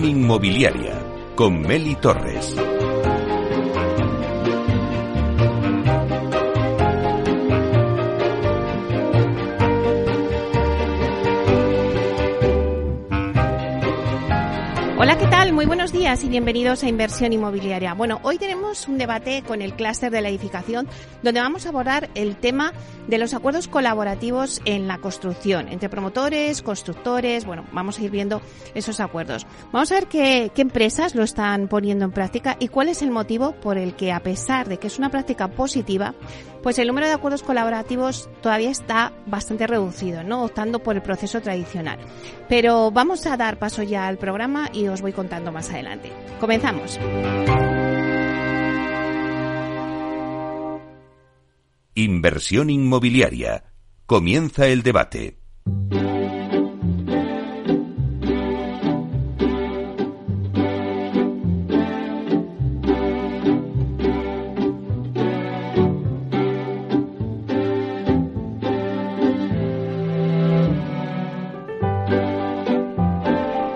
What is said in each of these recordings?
Inmobiliaria con Meli Torres. Hola, ¿qué tal? Muy buenos días y bienvenidos a Inversión Inmobiliaria. Bueno, hoy tenemos un debate con el clúster de la edificación donde vamos a abordar el tema de los acuerdos colaborativos en la construcción entre promotores, constructores. Bueno, vamos a ir viendo esos acuerdos. Vamos a ver qué, qué empresas lo están poniendo en práctica y cuál es el motivo por el que, a pesar de que es una práctica positiva, pues el número de acuerdos colaborativos todavía está bastante reducido, ¿no? Optando por el proceso tradicional. Pero vamos a dar paso ya al programa y os voy contando más adelante. Comenzamos. Inversión inmobiliaria. Comienza el debate.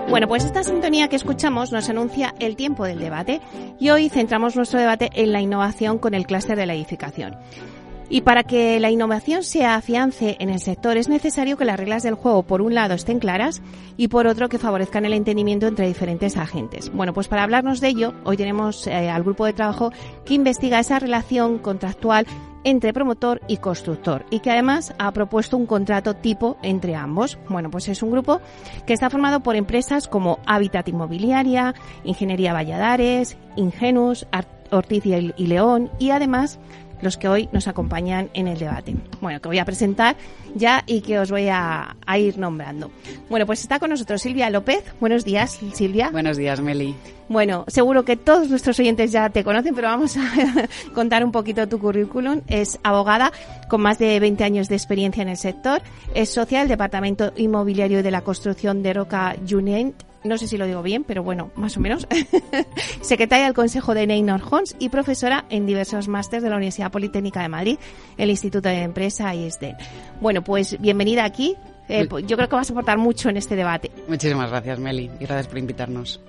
Bueno, pues esta sintonía que escuchamos nos anuncia el tiempo del debate y hoy centramos nuestro debate en la innovación con el clúster de la edificación. Y para que la innovación se afiance en el sector es necesario que las reglas del juego, por un lado, estén claras y por otro, que favorezcan el entendimiento entre diferentes agentes. Bueno, pues para hablarnos de ello, hoy tenemos eh, al grupo de trabajo que investiga esa relación contractual entre promotor y constructor y que además ha propuesto un contrato tipo entre ambos. Bueno, pues es un grupo que está formado por empresas como Habitat Inmobiliaria, Ingeniería Valladares, Ingenus, Ortiz y León y además los que hoy nos acompañan en el debate. Bueno, que voy a presentar ya y que os voy a, a, ir nombrando. Bueno, pues está con nosotros Silvia López. Buenos días, Silvia. Buenos días, Meli. Bueno, seguro que todos nuestros oyentes ya te conocen, pero vamos a contar un poquito tu currículum. Es abogada con más de 20 años de experiencia en el sector. Es socia del Departamento Inmobiliario de la Construcción de Roca Junent no sé si lo digo bien, pero bueno, más o menos, secretaria del Consejo de Neynor Homes y profesora en diversos másteres de la Universidad Politécnica de Madrid, el Instituto de Empresa y ESDEN. Bueno, pues bienvenida aquí. Eh, yo creo que vas a aportar mucho en este debate. Muchísimas gracias, Meli, y gracias por invitarnos.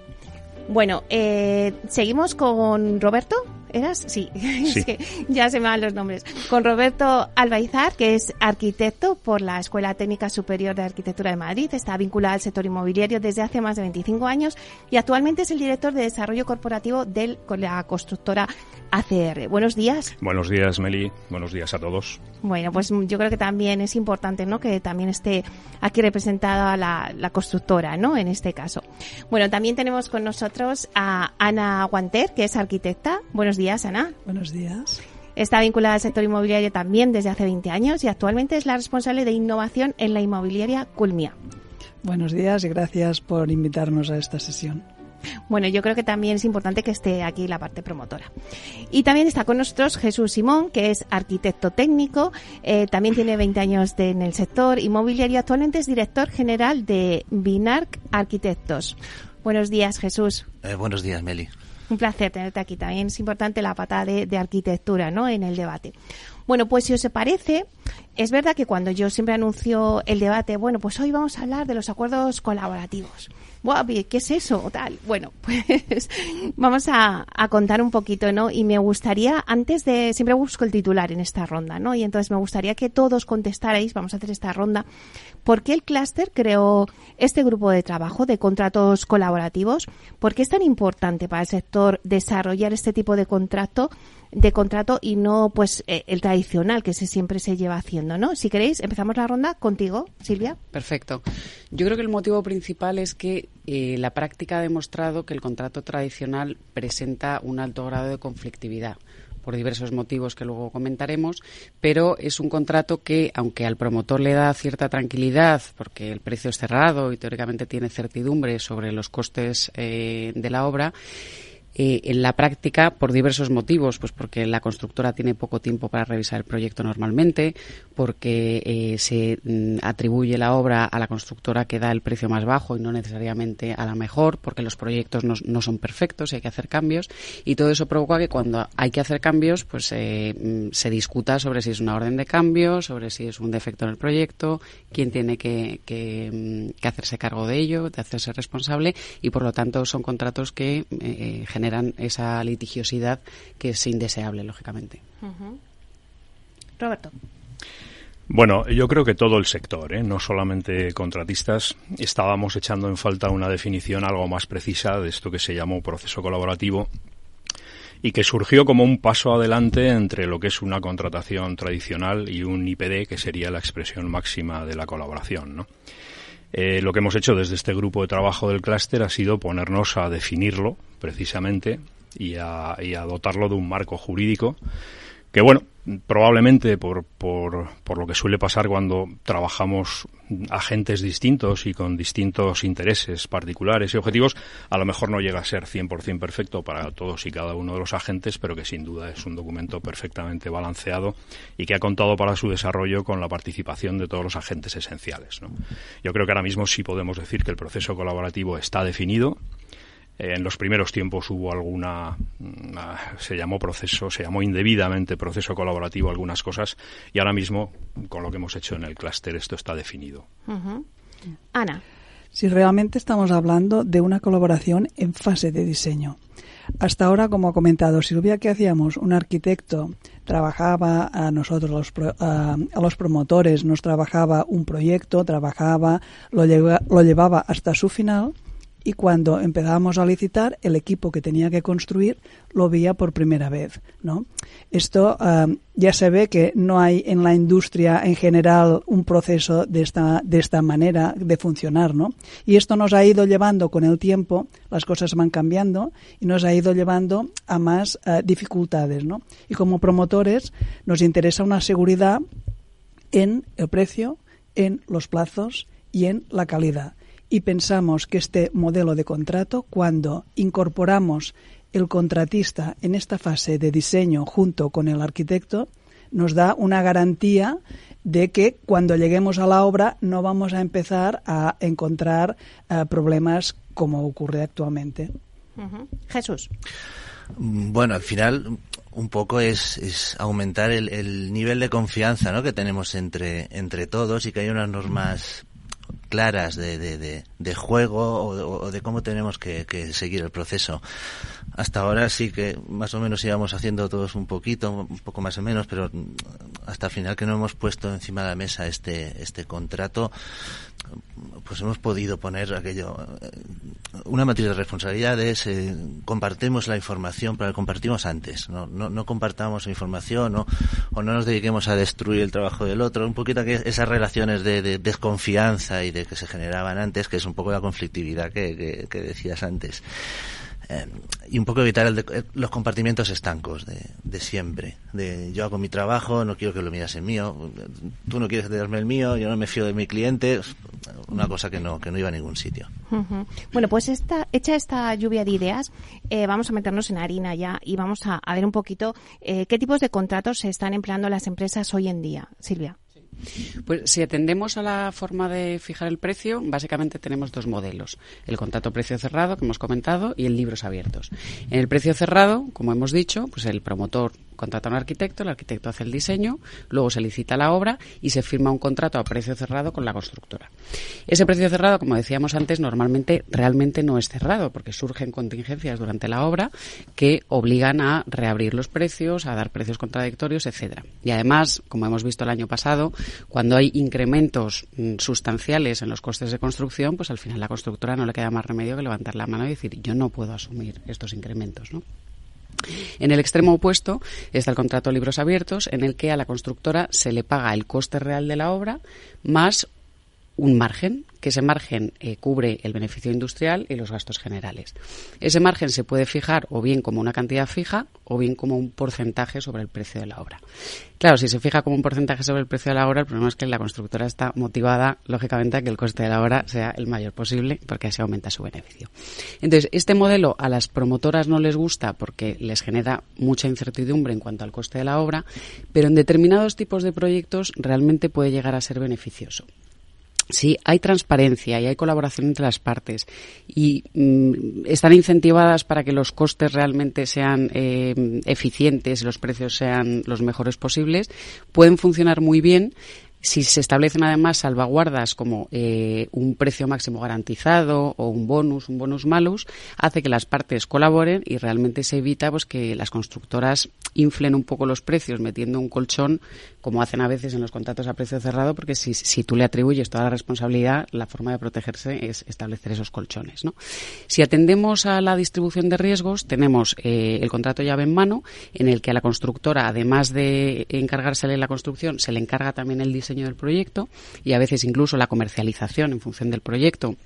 Bueno, eh, seguimos con Roberto. ¿Eras? Sí, sí. es que ya se me van los nombres. Con Roberto Albaizar, que es arquitecto por la Escuela Técnica Superior de Arquitectura de Madrid. Está vinculado al sector inmobiliario desde hace más de 25 años y actualmente es el director de desarrollo corporativo de la constructora ACR. Buenos días. Buenos días, Meli. Buenos días a todos. Bueno, pues yo creo que también es importante, ¿no? Que también esté aquí representada la, la constructora, ¿no? En este caso. Bueno, también tenemos con nosotros a Ana Guanter, que es arquitecta. Buenos días, Ana. Buenos días. Está vinculada al sector inmobiliario también desde hace 20 años y actualmente es la responsable de innovación en la inmobiliaria Culmia. Buenos días y gracias por invitarnos a esta sesión. Bueno, yo creo que también es importante que esté aquí la parte promotora. Y también está con nosotros Jesús Simón, que es arquitecto técnico, eh, también tiene 20 años de, en el sector inmobiliario, actualmente es director general de Binarc Arquitectos. Buenos días, Jesús. Eh, buenos días, Meli. Un placer tenerte aquí. También es importante la pata de, de, arquitectura ¿no? en el debate. Bueno, pues si os parece, es verdad que cuando yo siempre anuncio el debate, bueno, pues hoy vamos a hablar de los acuerdos colaborativos. Wow, ¿Qué es eso? O tal. Bueno, pues vamos a, a, contar un poquito, ¿no? Y me gustaría, antes de, siempre busco el titular en esta ronda, ¿no? Y entonces me gustaría que todos contestarais, vamos a hacer esta ronda, ¿por qué el clúster creó este grupo de trabajo de contratos colaborativos? ¿Por qué es tan importante para el sector desarrollar este tipo de contrato? De contrato y no pues eh, el tradicional que se siempre se lleva haciendo, ¿no? Si queréis, empezamos la ronda contigo, Silvia. Perfecto. Yo creo que el motivo principal es que eh, la práctica ha demostrado que el contrato tradicional presenta un alto grado de conflictividad. por diversos motivos que luego comentaremos, pero es un contrato que, aunque al promotor le da cierta tranquilidad, porque el precio es cerrado y teóricamente tiene certidumbre sobre los costes eh, de la obra, eh, en la práctica por diversos motivos, pues porque la constructora tiene poco tiempo para revisar el proyecto normalmente, porque eh, se mm, atribuye la obra a la constructora que da el precio más bajo y no necesariamente a la mejor, porque los proyectos no, son perfectos y hay que hacer cambios, y todo eso provoca que cuando hay que hacer cambios, pues eh, mm, se discuta sobre si es una orden de cambio, sobre si es un defecto en el proyecto, quién tiene que, mm, que hacerse cargo de ello, de hacerse responsable, y por lo tanto son contratos que generan generan esa litigiosidad que es indeseable, lógicamente. Roberto. Bueno, yo creo que todo el sector, ¿eh? no solamente contratistas, estábamos echando en falta una definición algo más precisa de esto que se llamó proceso colaborativo y que surgió como un paso adelante entre lo que es una contratación tradicional y un IPD, que sería la expresión máxima de la colaboración. ¿no? Eh, lo que hemos hecho desde este grupo de trabajo del clúster ha sido ponernos a definirlo precisamente y a, y a dotarlo de un marco jurídico que bueno, probablemente por, por, por, lo que suele pasar cuando trabajamos agentes distintos y con distintos intereses particulares y objetivos, a lo mejor no llega a ser 100% perfecto para todos y cada uno de los agentes, pero que sin duda es un documento perfectamente balanceado y que ha contado para su desarrollo con la participación de todos los agentes esenciales. ¿no? Yo creo que ahora mismo sí podemos decir que el proceso colaborativo está definido, en los primeros tiempos hubo alguna, mm, se llamó proceso, se llamó indebidamente proceso colaborativo algunas cosas y ahora mismo, con lo que hemos hecho en el clúster, esto está definido. Ana. Si realmente estamos hablando de una colaboración en fase de diseño. Hasta ahora, como ha comentado Silvia, ¿qué hacíamos? Un arquitecto trabajaba a nosotros, los a, los promotores, nos trabajaba un proyecto, trabajaba, lo, lo llevaba hasta su final y cuando empezábamos a licitar, el equipo que tenía que construir lo veía por primera vez. ¿no? Esto ya se ve que no hay en la industria en general un proceso de esta, de esta manera de funcionar. ¿no? Y esto nos ha ido llevando con el tiempo, las cosas van cambiando y nos ha ido llevando a más uh, dificultades. ¿no? Y como promotores nos interesa una seguridad en el precio, en los plazos y en la calidad y pensamos que este modelo de contrato, cuando incorporamos el contratista en esta fase de diseño junto con el arquitecto, nos da una garantía de que cuando lleguemos a la obra no vamos a empezar a encontrar uh, problemas como ocurre actualmente. Uh -huh. Jesús. Bueno, al final un poco es, es aumentar el, el, nivel de confianza ¿no? que tenemos entre, entre todos y que haya unas normas claras de, de, de, de juego o, o, de cómo tenemos que, que, seguir el proceso. Hasta ahora sí que más o menos íbamos haciendo todos un poquito, un poco más o menos, pero hasta el final que no hemos puesto encima de la mesa este, este contrato, pues hemos podido poner aquello, una matriz de responsabilidades, eh, la información, pero la compartimos antes, no, no, no compartamos información o, o, no nos dediquemos a destruir el trabajo del otro, un poquito que esas relaciones de, de desconfianza y de que se generaban antes, que es un poco la conflictividad que, que, que decías antes. Eh, y un poco evitar el de, eh, los compartimientos estancos de, de, siempre. De yo hago mi trabajo, no quiero que lo miras el mío, tú no quieres darme el mío, yo no me fío de mi cliente, una cosa que no, que no iba a ningún sitio. Bueno, pues esta, hecha esta lluvia de ideas, eh, vamos a meternos en harina ya y vamos a, a ver un poquito eh, qué tipos de contratos se están empleando las empresas hoy en día. Silvia. Pues si atendemos a la forma de fijar el precio, básicamente tenemos dos modelos. El contrato precio cerrado, que hemos comentado, y el libros abiertos. En el precio cerrado, como hemos dicho, pues el promotor contrata a un arquitecto, el arquitecto hace el diseño, luego se licita la obra y se firma un contrato a precio cerrado con la constructora. Ese precio cerrado, como decíamos antes, normalmente realmente no es cerrado porque surgen contingencias durante la obra que obligan a reabrir los precios, a dar precios contradictorios, etcétera. Y además, como hemos visto el año pasado, cuando hay incrementos mm, sustanciales en los costes de construcción, pues al final la constructora no le queda más remedio que levantar la mano y decir yo no puedo asumir estos incrementos, ¿no? En el extremo opuesto está el contrato libros abiertos, en el que a la constructora se le paga el coste real de la obra más un margen, que ese margen eh, cubre el beneficio industrial y los gastos generales. Ese margen se puede fijar o bien como una cantidad fija o bien como un porcentaje sobre el precio de la obra. Claro, si se fija como un porcentaje sobre el precio de la obra, el problema es que la constructora está motivada, lógicamente, a que el coste de la obra sea el mayor posible, porque así aumenta su beneficio. Entonces, este modelo a las promotoras no les gusta porque les genera mucha incertidumbre en cuanto al coste de la obra, pero en determinados tipos de proyectos realmente puede llegar a ser beneficioso si hay transparencia y hay colaboración entre las partes. Y mm, están incentivadas para que los costes realmente sean eh, eficientes los precios sean los mejores posibles, pueden funcionar muy bien. Si se establecen además salvaguardas como eh, un precio máximo garantizado o un bonus, un bonus malus, hace que las partes colaboren y realmente se evita pues que las constructoras inflen un poco los precios metiendo un colchón como hacen a veces en los contratos a precio cerrado, porque si, si tú le atribuyes toda la responsabilidad, la forma de protegerse es establecer esos colchones. ¿no? Si atendemos a la distribución de riesgos, tenemos eh, el contrato llave en mano, en el que a la constructora, además de encargársele la construcción, se le encarga también el diseño del proyecto y a veces incluso la comercialización en función del proyecto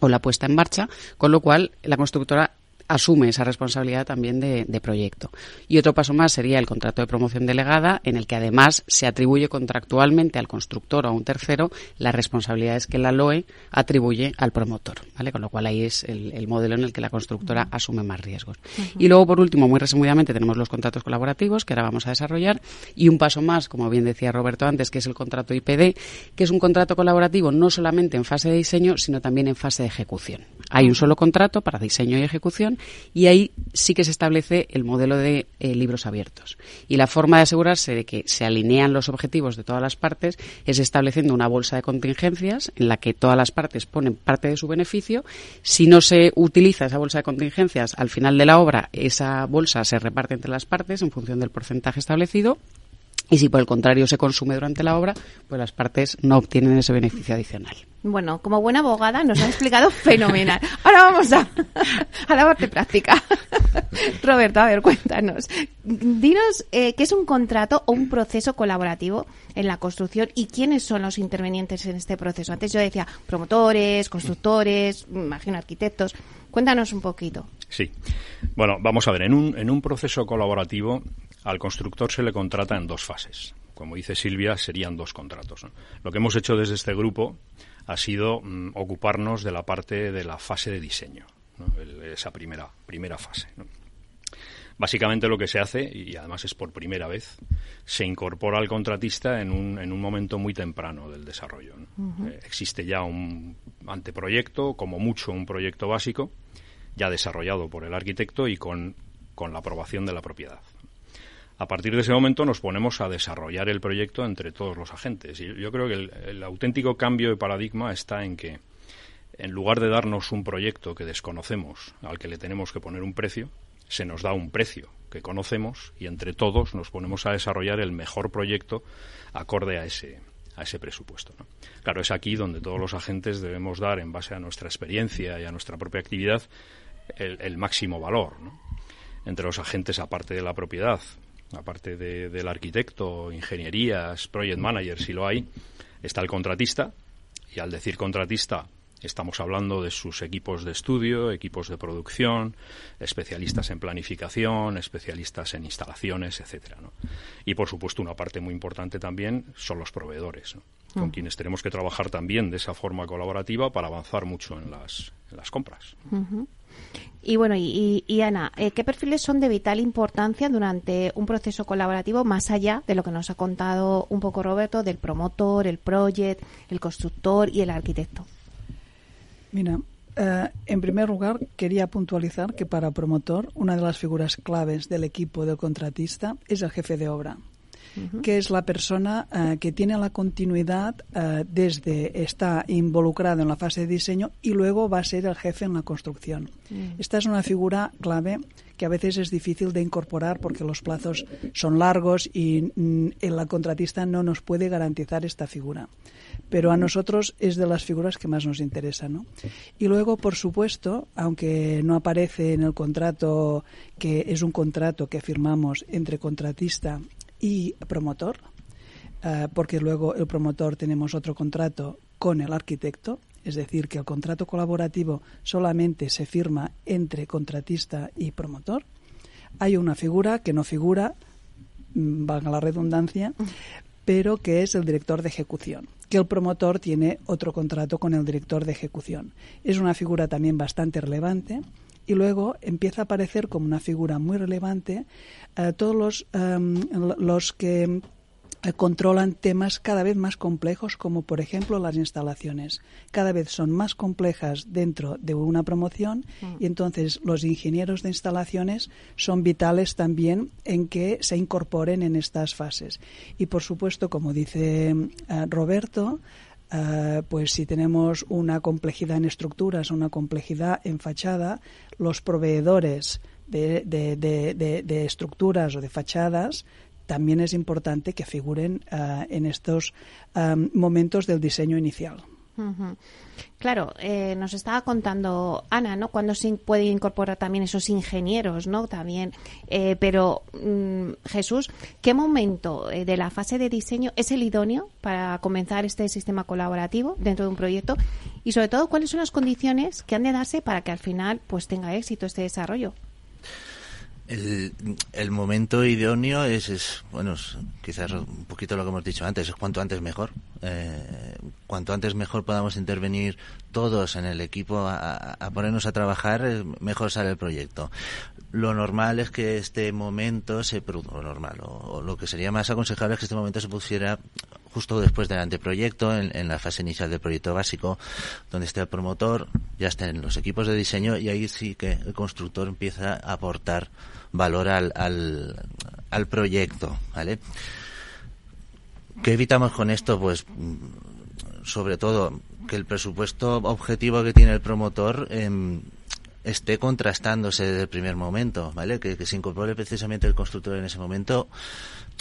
o la puesta en marcha, con lo cual la constructora asume esa responsabilidad también de, proyecto. Y otro paso más sería el contrato de promoción delegada, en el que además se atribuye contractualmente al constructor o a un tercero las responsabilidades que la LOE atribuye al promotor, ¿vale? Con lo cual ahí es el, modelo en el que la constructora asume más riesgos. Y luego, por último, muy resumidamente, tenemos los contratos colaborativos que ahora vamos a desarrollar y un paso más, como bien decía Roberto antes, que es el contrato IPD, que es un contrato colaborativo no solamente en fase de diseño, sino también en fase de ejecución. Hay un solo contrato para diseño y ejecución y ahí sí que se establece el modelo de eh, libros abiertos. Y la forma de asegurarse de que se alinean los objetivos de todas las partes es estableciendo una bolsa de contingencias en la que todas las partes ponen parte de su beneficio. Si no se utiliza esa bolsa de contingencias al final de la obra, esa bolsa se reparte entre las partes en función del porcentaje establecido y si por el contrario se consume durante la obra, pues las partes no obtienen ese beneficio adicional. Bueno, como buena abogada nos ha explicado fenomenal. Ahora vamos a, a la parte práctica. Roberto, a ver, cuéntanos. Dinos eh, qué es un contrato o un proceso colaborativo en la construcción y quiénes son los intervenientes en este proceso. Antes yo decía promotores, constructores, imagino arquitectos. Cuéntanos un poquito. Sí. Bueno, vamos a ver, en un, en un proceso colaborativo al constructor se le contrata en dos fases. Como dice Silvia, serían dos contratos. Lo que hemos hecho desde este grupo ha sido mm, ocuparnos de la parte de la fase de diseño, esa primera, primera fase. Básicamente lo que se hace, y además es por primera vez, se incorpora al contratista en un, en un momento muy temprano del desarrollo. Eh, existe ya un anteproyecto, como mucho un proyecto básico, ya desarrollado por el arquitecto y con la aprobación de la propiedad. A partir de ese momento nos ponemos a desarrollar el proyecto entre todos los agentes. Y yo creo que el, auténtico cambio de paradigma está en que, en lugar de darnos un proyecto que desconocemos, al que le tenemos que poner un precio, se nos da un precio que conocemos y entre todos nos ponemos a desarrollar el mejor proyecto acorde a ese, a ese presupuesto. Claro, es aquí donde todos los agentes debemos dar, en base a nuestra experiencia y a nuestra propia actividad, el, máximo valor. Entre los agentes, aparte de la propiedad, aparte del arquitecto, ingenierías, project manager, si lo hay, está el contratista. Y al decir contratista, estamos hablando de sus equipos de estudio, equipos de producción, especialistas en planificación, especialistas en instalaciones, etcétera. Y por supuesto, una parte muy importante también son los proveedores, con mm. quienes tenemos que trabajar también de esa forma colaborativa para avanzar mucho en las, compras. Y bueno, y, Ana, eh, ¿qué perfiles son de vital importancia durante un proceso colaborativo más allá de lo que nos ha contado un poco Roberto del promotor, el project, el constructor y el arquitecto? Mira, eh, en primer lugar, quería puntualizar que para promotor una de las figuras claves del equipo del contratista es el jefe de obra que es la persona eh, que tiene la continuidad eh, desde está involucrado en la fase de diseño y luego va a ser el jefe en la construcción. Mm. Esta es una figura clave que a veces es difícil de incorporar porque los plazos son largos y mm, el contratista no nos puede garantizar esta figura. Pero a nosotros es de las figuras que más nos interesan. Y luego, por supuesto, aunque no aparece en el contrato, que es un contrato que firmamos entre contratista y promotor, eh, porque luego el promotor tenemos otro contrato con el arquitecto, es decir, que el contrato colaborativo solamente se firma entre contratista y promotor. Hay una figura que no figura, mm, valga la redundancia, pero que es el director de ejecución, que el promotor tiene otro contrato con el director de ejecución. Es una figura también bastante relevante y luego empieza a aparecer como una figura muy relevante eh, todos los, em, los que eh, controlan temas cada vez más complejos, como por ejemplo las instalaciones. Cada vez son más complejas dentro de una promoción mm. y entonces los ingenieros de instalaciones son vitales también en que se incorporen en estas fases. Y por supuesto, como dice eh, Roberto, eh, pues si tenemos una complejidad en estructuras, una complejidad en fachada, los proveedores de, estructuras o de fachadas también es importante que figuren uh, en estos um, momentos del diseño inicial. Claro, eh, nos estaba contando Ana, ¿no? Cuando se puede incorporar también esos ingenieros, ¿no? También, eh, pero mm, Jesús, ¿qué momento eh, de la fase de diseño es el idóneo para comenzar este sistema colaborativo dentro de un proyecto? Y sobre todo, ¿cuáles son las condiciones que han de darse para que al final, pues, tenga éxito este desarrollo? El, el, momento idóneo es, es, bueno, quizás un poquito lo que hemos dicho antes, es cuanto antes mejor. Eh, cuanto antes mejor podamos intervenir todos en el equipo a, a, ponernos a trabajar, eh, mejor sale el proyecto. Lo normal es que este momento se produzca, normal, o, o, lo que sería más aconsejable es que este momento se pusiera justo después del anteproyecto, en, la fase inicial del proyecto básico, donde esté el promotor, ya estén los equipos de diseño y ahí sí que el constructor empieza a aportar valor al, al, al proyecto, ¿vale? ¿Qué evitamos con esto? Pues sobre todo que el presupuesto objetivo que tiene el promotor eh, esté contrastándose desde el primer momento, ¿vale? Que, que, se incorpore precisamente el constructor en ese momento.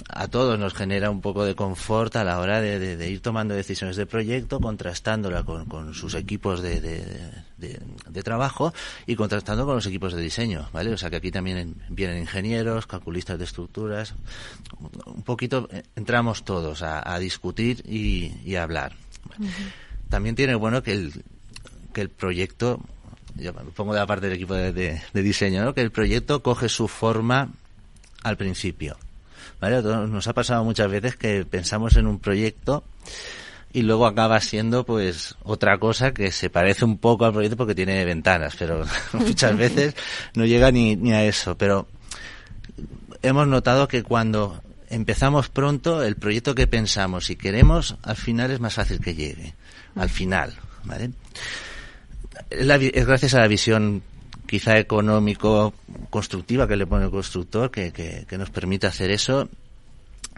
A todos nos genera un poco de confort a la hora de, de, de ir tomando decisiones de proyecto, contrastándola con, con sus equipos de, de, trabajo y contrastando con los equipos de diseño, ¿vale? O sea que aquí también vienen ingenieros, calculistas de estructuras, un poquito eh, entramos todos a, a discutir y, y, a hablar. Uh -huh. También tiene bueno que el, que el proyecto yo me pongo de la parte del equipo de, de, de diseño, ¿no? que el proyecto coge su forma al principio. ¿Vale? Nos ha pasado muchas veces que pensamos en un proyecto y luego acaba siendo pues otra cosa que se parece un poco al proyecto porque tiene ventanas, pero muchas veces no llega ni, ni a eso. Pero hemos notado que cuando empezamos pronto, el proyecto que pensamos y queremos, al final es más fácil que llegue. Al final, ¿vale? La, es gracias a la visión quizá económico constructiva que le pone el constructor que, que, que nos permite hacer eso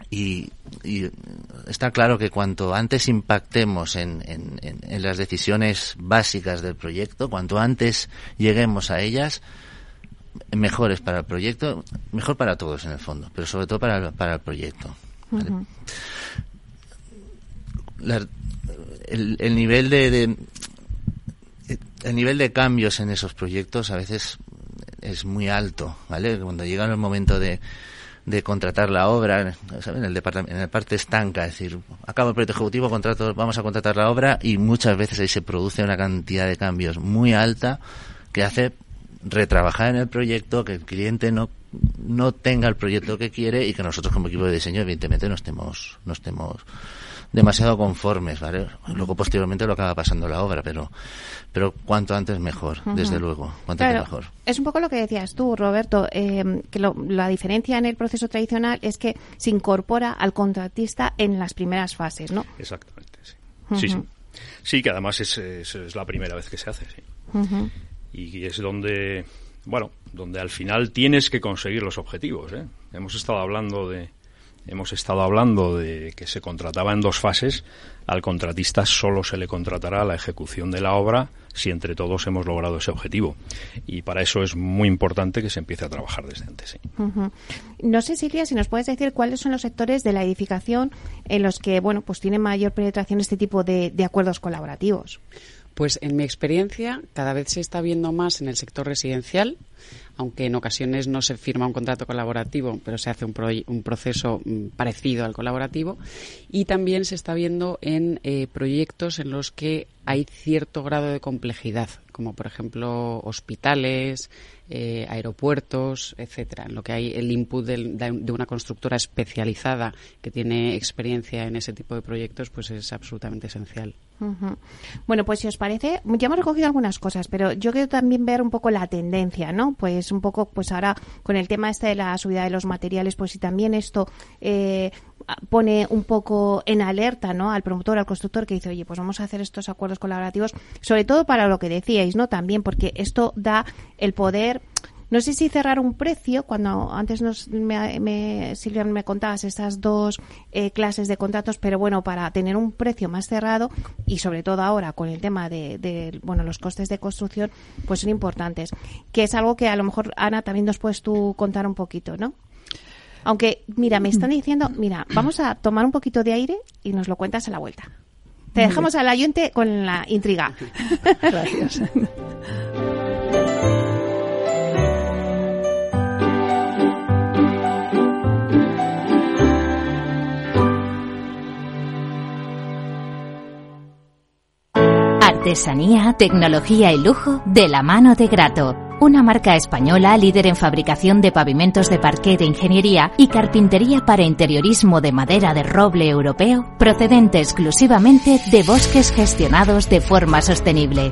y, y, está claro que cuanto antes impactemos en, en, las decisiones básicas del proyecto, cuanto antes lleguemos a ellas, mejor es para el proyecto, mejor para todos en el fondo, pero sobre todo para, para el proyecto. ¿vale? Uh -huh. La, el, el, nivel de, de, el nivel de cambios en esos proyectos a veces es muy alto, ¿vale? Cuando llega el momento de, de contratar la obra, ¿saben? En el departamento, en la parte estanca, es decir, acaba el proyecto ejecutivo, contrato, vamos a contratar la obra y muchas veces ahí se produce una cantidad de cambios muy alta que hace retrabajar en el proyecto, que el cliente no no tenga el proyecto que quiere y que nosotros como equipo de diseño evidentemente no estemos no estemos demasiado conformes, ¿vale? Luego posteriormente lo acaba pasando la obra, pero pero cuanto antes mejor, uh -huh. desde luego, cuanto claro, antes mejor. Es un poco lo que decías tú, Roberto, eh, que lo, la diferencia en el proceso tradicional es que se incorpora al contratista en las primeras fases, ¿no? Exactamente, sí. Uh -huh. Sí, sí. Sí, que además es, es, es, la primera vez que se hace, sí. Uh -huh. Y es donde, bueno, donde al final tienes que conseguir los objetivos, ¿eh? Hemos estado hablando de, hemos estado hablando de que se contrataba en dos fases, al contratista solo se le contratará la ejecución de la obra si entre todos hemos logrado ese objetivo. Y para eso es muy importante que se empiece a trabajar desde antes. No sé, Silvia, si nos puedes decir cuáles son los sectores de la edificación en los que, bueno, pues tiene mayor penetración este tipo de acuerdos colaborativos. Pues en mi experiencia cada vez se está viendo más en el sector residencial, aunque en ocasiones no se firma un contrato colaborativo, pero se hace un, un proceso mm, parecido al colaborativo. Y también se está viendo en eh, proyectos en los que hay cierto grado de complejidad, como por ejemplo hospitales, eh, aeropuertos, etcétera, en lo que hay el input de, una constructora especializada que tiene experiencia en ese tipo de proyectos, pues es absolutamente esencial. Bueno, pues si os parece, ya hemos recogido algunas cosas, pero yo quiero también ver un poco la tendencia, ¿no? Pues un poco, pues ahora con el tema este de la subida de los materiales, pues si también esto eh, pone un poco en alerta ¿no? al promotor, al constructor, que dice, oye, pues vamos a hacer estos acuerdos colaborativos, sobre todo para lo que decíais, ¿no? También porque esto da el poder no sé si cerrar un precio, cuando antes nos, me, me, Silvia me contabas estas dos eh, clases de contratos, pero bueno, para tener un precio más cerrado y sobre todo ahora con el tema de, de, bueno, los costes de construcción, pues son importantes. Que es algo que a lo mejor, Ana, también nos puedes tú contar un poquito, ¿no? Aunque, mira, me están diciendo, mira, vamos a tomar un poquito de aire y nos lo cuentas a la vuelta. Te dejamos al ayunte con la intriga. Gracias. Artesanía, tecnología y lujo de la mano de Grato una marca española líder en fabricación de pavimentos de parqué de ingeniería y carpintería para interiorismo de madera de roble europeo, procedente exclusivamente de bosques gestionados de forma sostenible.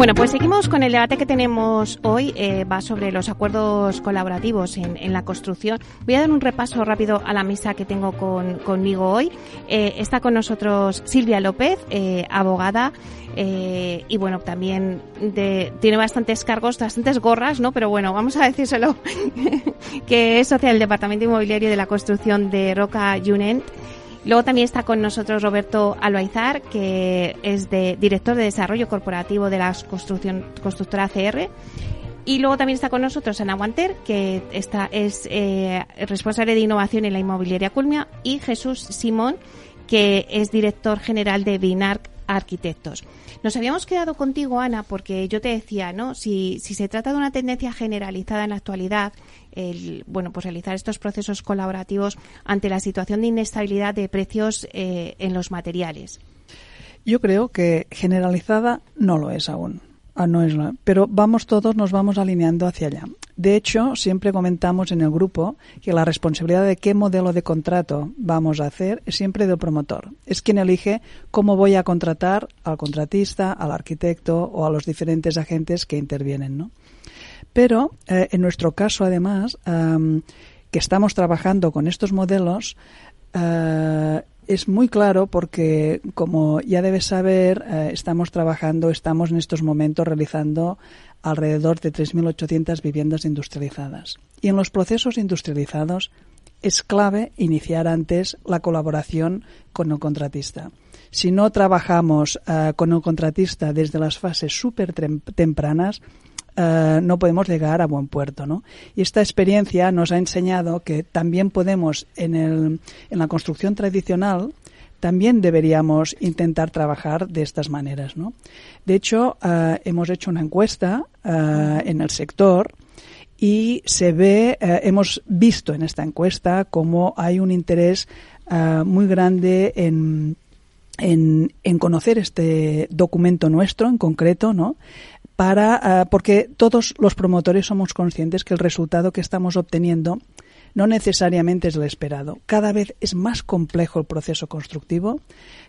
Bueno, pues seguimos con el debate que tenemos hoy. Eh, va sobre los acuerdos colaborativos en, la construcción. Voy a dar un repaso rápido a la mesa que tengo conmigo hoy. Eh, está con nosotros Silvia López, eh, abogada. y bueno, también tiene bastantes cargos, bastantes gorras, ¿no? Pero bueno, vamos a decírselo, que es socia del Departamento Inmobiliario de la Construcción de Roca Junent. Luego también está con nosotros Roberto Albaizar, que es de, director de desarrollo corporativo de la construcción, constructora CR. Y luego también está con nosotros Ana Guanter, que está, es eh, responsable de innovación en la inmobiliaria Culmia, y Jesús Simón, que es director general de Binarc Arquitectos. Nos habíamos quedado contigo, Ana, porque yo te decía, ¿no? Si, si se trata de una tendencia generalizada en la actualidad, el, bueno, pues realizar estos procesos colaborativos ante la situación de inestabilidad de precios eh, en los materiales. Yo creo que generalizada no lo es aún. Ah, no es, pero vamos todos, nos vamos alineando hacia allá. De hecho, siempre comentamos en el grupo que la responsabilidad de qué modelo de contrato vamos a hacer es siempre del promotor. Es quien elige cómo voy a contratar al contratista, al arquitecto o a los diferentes agentes que intervienen, ¿no? Pero eh, en nuestro caso, además, que estamos trabajando con estos modelos, eh, es muy claro porque, como ya debes saber, eh, estamos trabajando, estamos en estos momentos realizando alrededor de 3.800 viviendas industrializadas. Y en los procesos industrializados es clave iniciar antes la colaboración con el contratista. Si no trabajamos con el contratista desde las fases súper tempranas, eh, no podemos llegar a buen puerto. ¿no? Y esta experiencia nos ha enseñado que también podemos, en, el, en la construcción tradicional, también deberíamos intentar trabajar de estas maneras. ¿no? De hecho, eh, hemos hecho una encuesta eh, en el sector y se ve, hemos visto en esta encuesta cómo hay un interés muy grande en, en, conocer este documento nuestro en concreto, ¿no? para, ah, porque todos los promotores somos conscientes que el resultado que estamos obteniendo no necesariamente es el esperado. Cada vez es más complejo el proceso constructivo,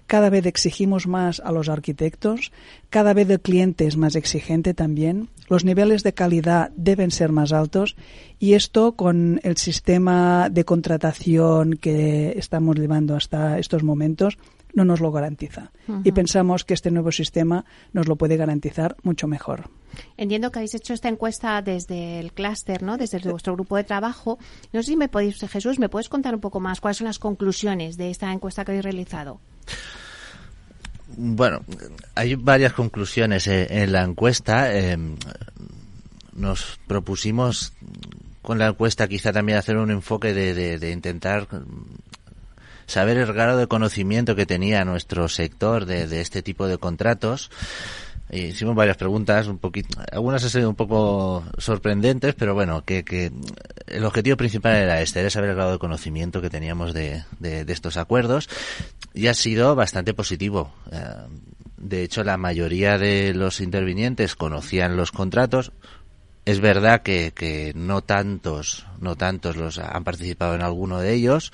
cada vez exigimos más a los arquitectos, cada vez el cliente es más exigente también, los niveles de calidad deben ser más altos y esto con el sistema de contratación que estamos llevando hasta estos momentos no nos lo garantiza. Y pensamos que este nuevo sistema nos lo puede garantizar mucho mejor. Entiendo que habéis hecho esta encuesta desde el clúster, ¿no? Desde vuestro grupo de trabajo. No sé si me podéis, Jesús, ¿me puedes contar un poco más cuáles son las conclusiones de esta encuesta que habéis realizado? Bueno, hay varias conclusiones en la encuesta. Em, nos propusimos con la encuesta quizá también hacer un enfoque de, de intentar saber el grado de conocimiento que tenía nuestro sector de, este tipo de contratos. hicimos varias preguntas, un poquito, algunas han sido un poco sorprendentes, pero bueno, que, el objetivo principal era este, era saber el grado de conocimiento que teníamos de, estos acuerdos y ha sido bastante positivo. Eh, de hecho, la mayoría de los intervinientes conocían los contratos. Es verdad que, que no tantos, no tantos los han participado en alguno de ellos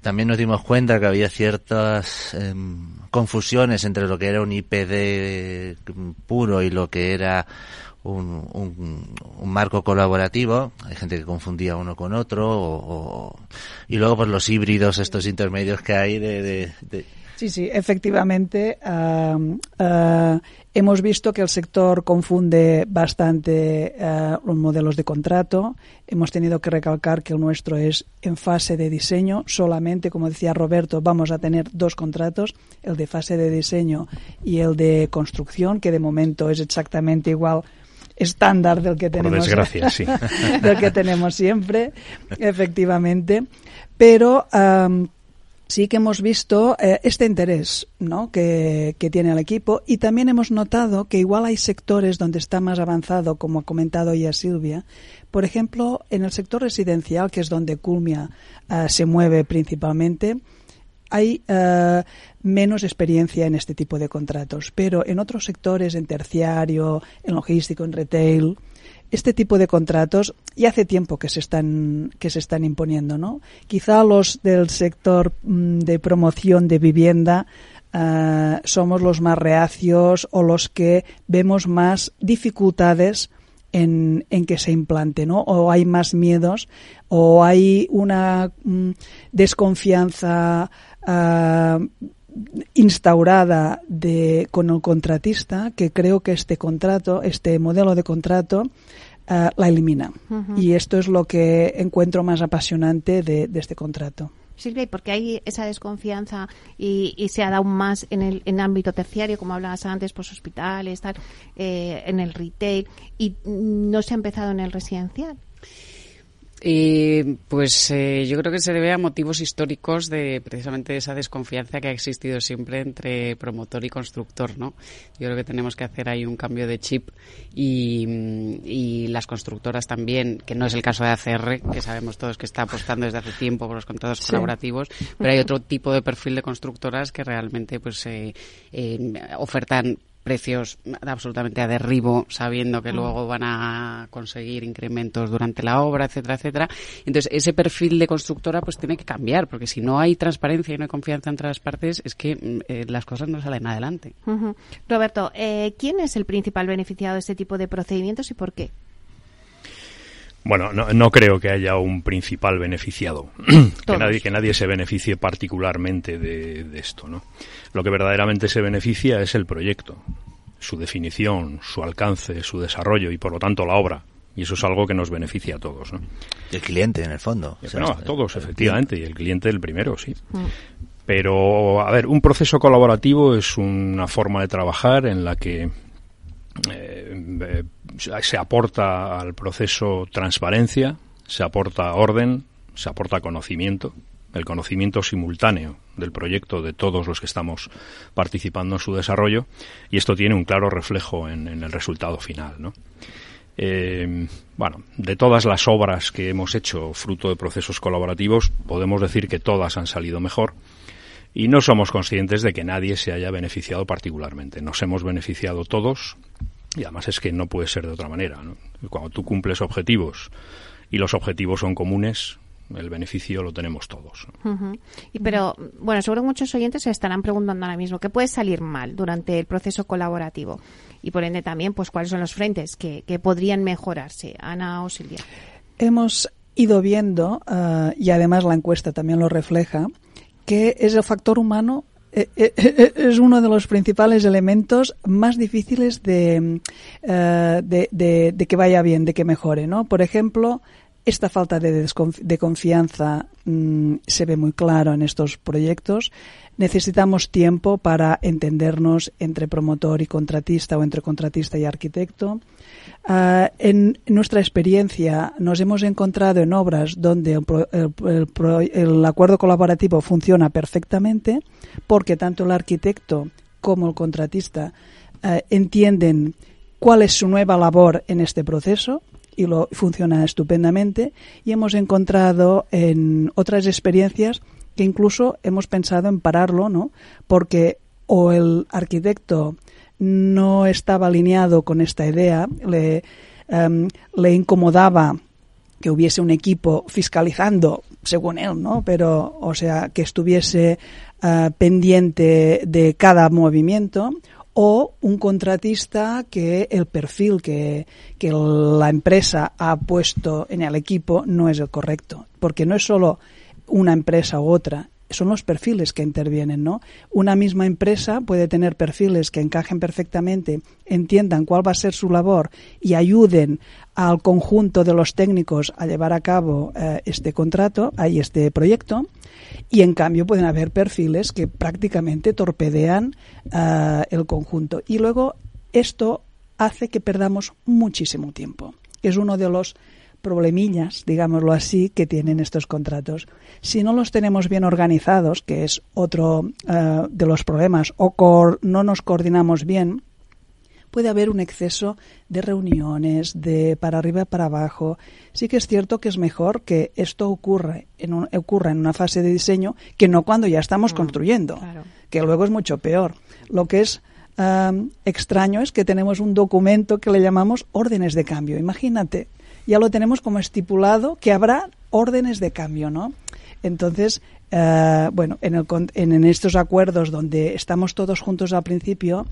también nos dimos cuenta que había ciertas em, confusiones entre lo que era un IPD puro y lo que era un, un, marco colaborativo. Hay gente que confundía uno con otro. O, y luego, pues los híbridos, estos intermedios que hay de, Sí, sí, efectivamente. hemos visto que el sector confunde bastante eh, los modelos de contrato. Hemos tenido que recalcar que el nuestro es en fase de diseño. Solamente, como decía Roberto, vamos a tener dos contratos, el de fase de diseño y el de construcción, que de momento es exactamente igual estándar del que tenemos desgracia, sí. del que tenemos siempre efectivamente pero sí que hemos visto eh, este interés ¿no? que, tiene el equipo y también hemos notado que igual hay sectores donde está más avanzado, como ha comentado ya Silvia. Por ejemplo, en el sector residencial, que es donde Culmia eh, se mueve principalmente, hay eh, menos experiencia en este tipo de contratos, pero en otros sectores, en terciario, en logístico, en retail, este tipo de contratos ya hace tiempo que se están que se están imponiendo, ¿no? Quizá los del sector mm, de promoción de vivienda uh, somos los más reacios o los que vemos más dificultades en, en, que se implante, ¿no? O hay más miedos, o hay una mm, desconfianza uh, instaurada de, con el contratista que creo que este contrato, este modelo de contrato, uh, la elimina. Uh -huh. Y esto es lo que encuentro más apasionante de, de este contrato. Silvia, ¿y por qué hay esa desconfianza y, y, se ha dado más en el en ámbito terciario, como hablabas antes, pues hospitales, tal, eh, en el retail, y no se ha empezado en el residencial? Eh, pues eh, yo creo que se debe a motivos históricos de precisamente esa desconfianza que ha existido siempre entre promotor y constructor, ¿no? Yo creo que tenemos que hacer ahí un cambio de chip y, y las constructoras también, que no es el caso de ACR, que sabemos todos que está apostando desde hace tiempo por los contratos sí. colaborativos, pero hay otro tipo de perfil de constructoras que realmente pues eh, eh ofertan precios absolutamente a derribo, sabiendo que luego van a conseguir incrementos durante la obra, etcétera, etcétera. Entonces, ese perfil de constructora pues tiene que cambiar, porque si no hay transparencia y no hay confianza entre las partes, es que eh, las cosas no salen adelante. Uh -huh. Roberto, eh, ¿quién es el principal beneficiado de este tipo de procedimientos y por qué? Bueno, no, no, creo que haya un principal beneficiado, que nadie, que nadie se beneficie particularmente de, de, esto, ¿no? Lo que verdaderamente se beneficia es el proyecto, su definición, su alcance, su desarrollo y por lo tanto la obra. Y eso es algo que nos beneficia a todos, ¿no? Y el cliente, en el fondo. Bueno, a todos, efectivamente, y el cliente el primero, sí. Mm. Pero, a ver, un proceso colaborativo es una forma de trabajar en la que eh, se aporta al proceso transparencia, se aporta orden, se aporta conocimiento, el conocimiento simultáneo del proyecto de todos los que estamos participando en su desarrollo y esto tiene un claro reflejo en, el resultado final, ¿no? Eh, bueno, de todas las obras que hemos hecho fruto de procesos colaborativos, podemos decir que todas han salido mejor y no somos conscientes de que nadie se haya beneficiado particularmente. Nos hemos beneficiado todos y además es que no puede ser de otra manera. ¿no? Cuando tú cumples objetivos y los objetivos son comunes, el beneficio lo tenemos todos. Uh -huh. y pero, bueno, seguro que muchos oyentes se estarán preguntando ahora mismo qué puede salir mal durante el proceso colaborativo y por ende también, pues, cuáles son los frentes que, que podrían mejorarse. Ana o Silvia. Hemos ido viendo, uh, y además la encuesta también lo refleja, que es el factor humano es uno de los principales elementos más difíciles de, de, que vaya bien, de que mejore, ¿no? Por ejemplo, esta falta de, confianza mmm, se ve muy claro en estos proyectos. Necesitamos tiempo para entendernos entre promotor y contratista o entre contratista y arquitecto. Uh, en nuestra experiencia nos hemos encontrado en obras donde el, el, el, el, acuerdo colaborativo funciona perfectamente porque tanto el arquitecto como el contratista uh, entienden cuál es su nueva labor en este proceso y lo funciona estupendamente y hemos encontrado en otras experiencias que incluso hemos pensado en pararlo, ¿no? Porque o el arquitecto no estaba alineado con esta idea, le, um, le incomodaba que hubiese un equipo fiscalizando, según él, ¿no? Pero, o sea, que estuviese uh, pendiente de cada movimiento, o un contratista que el perfil que, que, la empresa ha puesto en el equipo no es el correcto, porque no es solo una empresa u otra, son los perfiles que intervienen, ¿no? Una misma empresa puede tener perfiles que encajen perfectamente, entiendan cuál va a ser su labor y ayuden al conjunto de los técnicos a llevar a cabo eh, este contrato, ahí este proyecto, y en cambio pueden haber perfiles que prácticamente torpedean uh, el conjunto. Y luego esto hace que perdamos muchísimo tiempo, es uno de los problemillas, digámoslo así, que tienen estos contratos. Si no los tenemos bien organizados, que es otro uh, de los problemas, o no nos coordinamos bien, puede haber un exceso de reuniones, de para arriba para abajo. Sí que es cierto que es mejor que esto ocurra en, un, ocurra en una fase de diseño que no cuando ya estamos mm, construyendo, claro. que luego es mucho peor. Lo que es um, extraño es que tenemos un documento que le llamamos órdenes de cambio. Imagínate, ya lo tenemos como estipulado que habrá órdenes de cambio, ¿no? Entonces, uh, bueno, en, el, en, estos acuerdos donde estamos todos juntos al principio,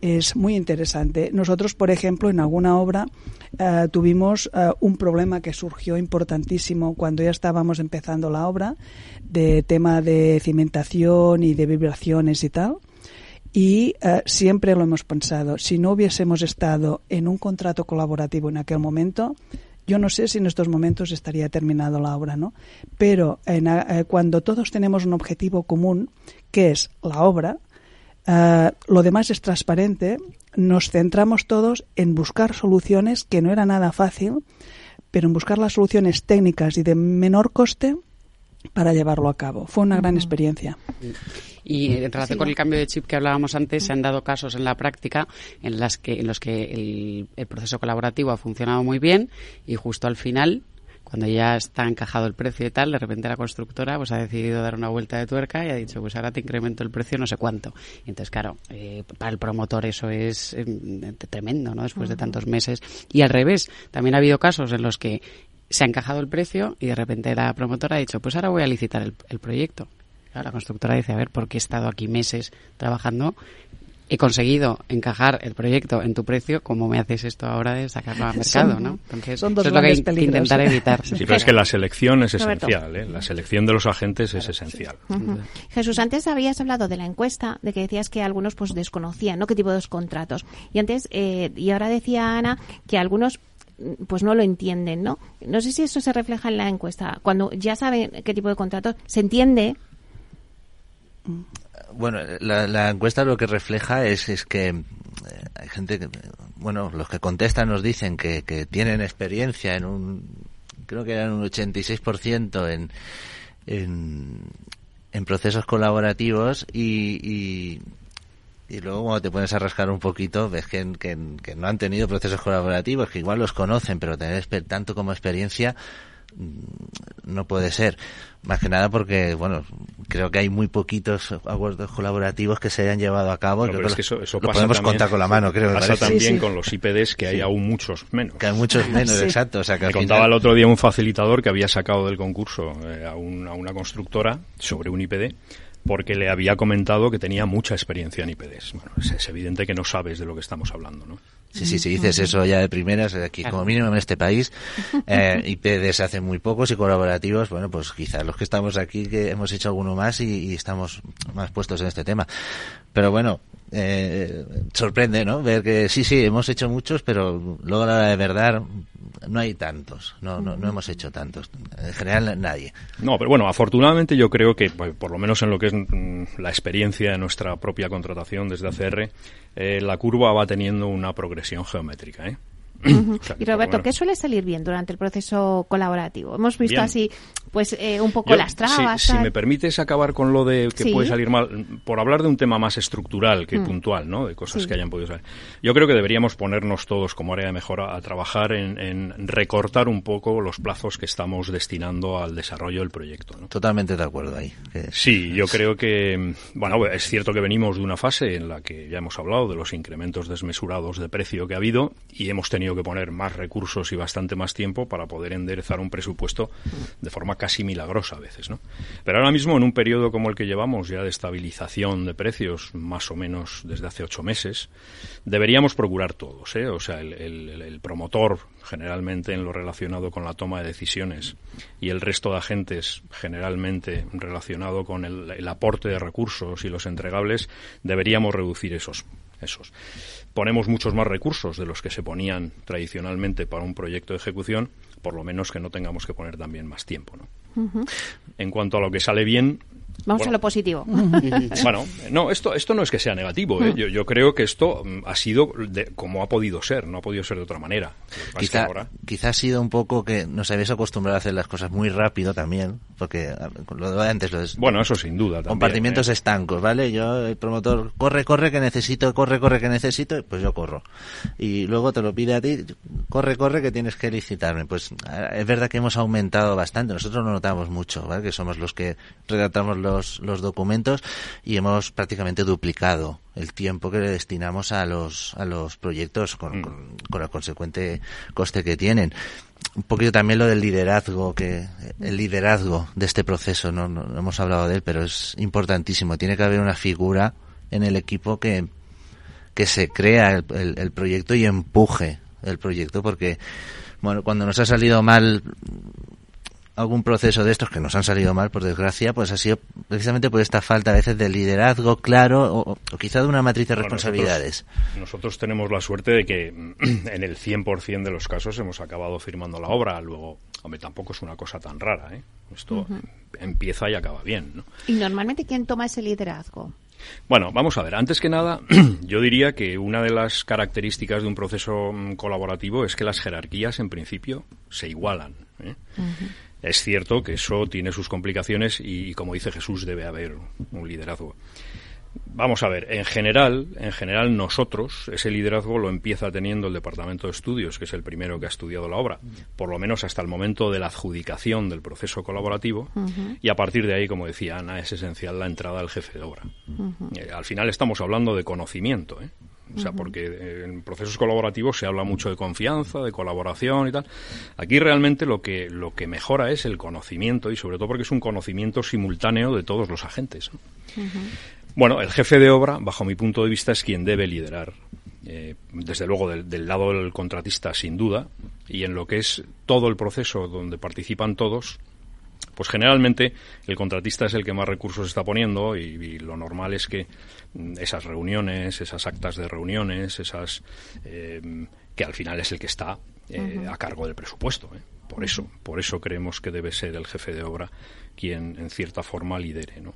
es muy interesante. Nosotros, por ejemplo, en alguna obra uh, tuvimos uh, un problema que surgió importantísimo cuando ya estábamos empezando la obra, de tema de cimentación y de vibraciones y tal. Y siempre lo hemos pensado, si no hubiésemos estado en un contrato colaborativo en aquel momento, yo no sé si en estos momentos estaría terminado la obra, ¿no? Pero en, eh, cuando todos tenemos un objetivo común, que es la obra, Uh, lo demás es transparente. Nos centramos todos en buscar soluciones que no era nada fácil, pero en buscar las soluciones técnicas y de menor coste para llevarlo a cabo. Fue una gran experiencia. Y en relación sí. con el cambio de chip que hablábamos antes, se han dado casos en la práctica en, las que, en los que el, el proceso colaborativo ha funcionado muy bien y justo al final cuando ya está encajado el precio y tal, de repente la constructora pues ha decidido dar una vuelta de tuerca y ha dicho, pues ahora te incremento el precio no sé cuánto. Y entonces, claro, eh, para el promotor eso es eh, tremendo, ¿no? Después uh -huh. de tantos meses. Y al revés, también ha habido casos en los que se ha encajado el precio y de repente la promotora ha dicho, pues ahora voy a licitar el, el proyecto. Claro, la constructora dice, a ver, ¿por qué he estado aquí meses trabajando he conseguido encajar el proyecto en tu precio, como me haces esto ahora de sacarlo al mercado, son, ¿no? Entonces, son dos eso es lo que hay peligros. que intentar evitar. Sí, pero es que la selección es esencial, ¿eh? La selección de los agentes es esencial. Uh -huh. Jesús, antes habías hablado de la encuesta, de que decías que algunos pues desconocían, ¿no? ¿Qué tipo de contratos? Y antes, eh, y ahora decía Ana que algunos pues no lo entienden, ¿no? No sé si eso se refleja en la encuesta. Cuando ya saben qué tipo de contratos, se entiende bueno, la, encuesta lo que refleja es, que eh, hay gente que, bueno, los que contestan nos dicen que, tienen experiencia en un, creo que eran un 86% en, en, en procesos colaborativos y, y, y luego cuando te pones a rascar un poquito ves que, que, que, no han tenido procesos colaborativos, que igual los conocen, pero tener tanto como experiencia no puede ser. Más que nada porque, bueno, creo que hay muy poquitos acuerdos colaborativos que se hayan llevado a cabo. No, pero es que eso, eso lo podemos también, contar con la mano, creo. Pasa también sí, sí. con los IPDs que hay aún muchos menos. Que hay muchos menos, exacto. O sea, que Me contaba final- el otro día un facilitador que había sacado del concurso eh, a, un- a una constructora sobre un IPD porque le había comentado que tenía mucha experiencia en IPDs. Bueno, es, es evidente que no sabes de lo que estamos hablando, ¿no? Sí, sí, si dices eso ya de primeras, aquí como mínimo en este país, eh, IPD se hacen muy pocos y colaborativos, bueno, pues quizás los que estamos aquí que hemos hecho alguno más y, y estamos más puestos en este tema. Pero bueno, eh, sorprende, ¿no? Ver que sí, sí, hemos hecho muchos, pero luego la de verdad no hay tantos, no, no, no hemos hecho tantos. En general nadie. No, pero bueno, afortunadamente yo creo que, pues, por lo menos en lo que es mm, la experiencia de nuestra propia contratación desde ACR, eh, la curva va teniendo una progresión geométrica, ¿eh? Y Roberto, ¿qué suele salir bien durante el proceso colaborativo? Hemos visto Bien. así, pues, eh, un poco Yo, las trabas. Si, me permites acabar con lo de que Sí. puede salir mal, por hablar de un tema más estructural que Mm. puntual, ¿no? De cosas Sí. que hayan podido salir. Yo creo que deberíamos ponernos todos como área de mejora a trabajar en, en recortar un poco los plazos que estamos destinando al desarrollo del proyecto, ¿no? Totalmente de acuerdo ahí. Sí, yo creo que, bueno, es cierto que venimos de una fase en la que ya hemos hablado de los incrementos desmesurados de precio que ha habido y hemos tenido que poner más recursos y bastante más tiempo para poder enderezar un presupuesto de forma casi milagrosa a veces, ¿no? Pero ahora mismo en un periodo como el que llevamos ya de estabilización de precios, más o menos desde hace ocho meses, deberíamos procurar todos, ¿eh? O sea, el, el- promotor generalmente en lo relacionado con la toma de decisiones y el resto de agentes generalmente relacionado con el, el aporte de recursos y los entregables, deberíamos reducir esos esos. Ponemos muchos más recursos de los que se ponían tradicionalmente para un proyecto de ejecución, por lo menos que no tengamos que poner también más tiempo, ¿no? En cuanto a lo que sale bien, Vamos bueno. a lo positivo. bueno, no, esto, esto no es que sea negativo. ¿eh? Yo, yo creo que esto mm, ha sido de, como ha podido ser, no ha podido ser de otra manera. Es Quizá, ahora- quizá ha sido un poco que nos habéis acostumbrado a hacer las cosas muy rápido también, porque lo de antes, lo de Bueno, eso sin duda. También, compartimientos ¿eh? estancos, ¿vale? Yo, el promotor, corre, corre que necesito, corre, corre que necesito, pues yo corro. Y luego te lo pide a ti, corre, corre que tienes que licitarme. Pues es verdad que hemos aumentado bastante, nosotros no notamos mucho, ¿vale? Que somos los que redactamos los los, los documentos y hemos prácticamente duplicado el tiempo que le destinamos a los, a los proyectos con, con, con el consecuente coste que tienen. Un poquito también lo del liderazgo que el liderazgo de este proceso no, no, no hemos hablado de él pero es importantísimo. Tiene que haber una figura en el equipo que que se crea el, el, el proyecto y empuje el proyecto porque bueno cuando nos ha salido mal algún proceso de estos que nos han salido mal, por desgracia, pues ha sido precisamente por esta falta a veces de liderazgo claro o, o quizá de una matriz de responsabilidades. Nosotros, nosotros, tenemos la suerte de que en el 100% de los casos hemos acabado firmando la obra. Luego, hombre, tampoco es una cosa tan rara, ¿eh? Esto uh -huh. empieza y acaba bien, ¿no? ¿Y normalmente quién toma ese liderazgo? Bueno, vamos a ver. Antes que nada, yo diría que una de las características de un proceso mm, colaborativo es que las jerarquías, en principio, se igualan. ¿eh? Uh -huh. Es cierto que eso tiene sus complicaciones y, como dice Jesús, debe haber un liderazgo. Vamos a ver, en general, en general nosotros ese liderazgo lo empieza teniendo el departamento de estudios, que es el primero que ha estudiado la obra, por lo menos hasta el momento de la adjudicación del proceso colaborativo, uh -huh. y a partir de ahí, como decía Ana, es esencial la entrada del jefe de obra. Uh -huh. eh, al final estamos hablando de conocimiento, ¿eh? O sea, porque en procesos colaborativos se habla mucho de confianza, de colaboración y tal. Aquí realmente lo que, lo que mejora es el conocimiento y sobre todo porque es un conocimiento simultáneo de todos los agentes. ¿no? Uh -huh. Bueno, el jefe de obra, bajo mi punto de vista, es quien debe liderar. Eh, desde luego del, del, lado del contratista, sin duda, y en lo que es todo el proceso donde participan todos, pues generalmente el contratista es el que más recursos está poniendo y, y lo normal es que esas reuniones, esas actas de reuniones, esas eh, que al final es el que está eh, uh -huh. a cargo del presupuesto. ¿eh? Por eso, por eso creemos que debe ser el jefe de obra quien en cierta forma lidere, ¿no?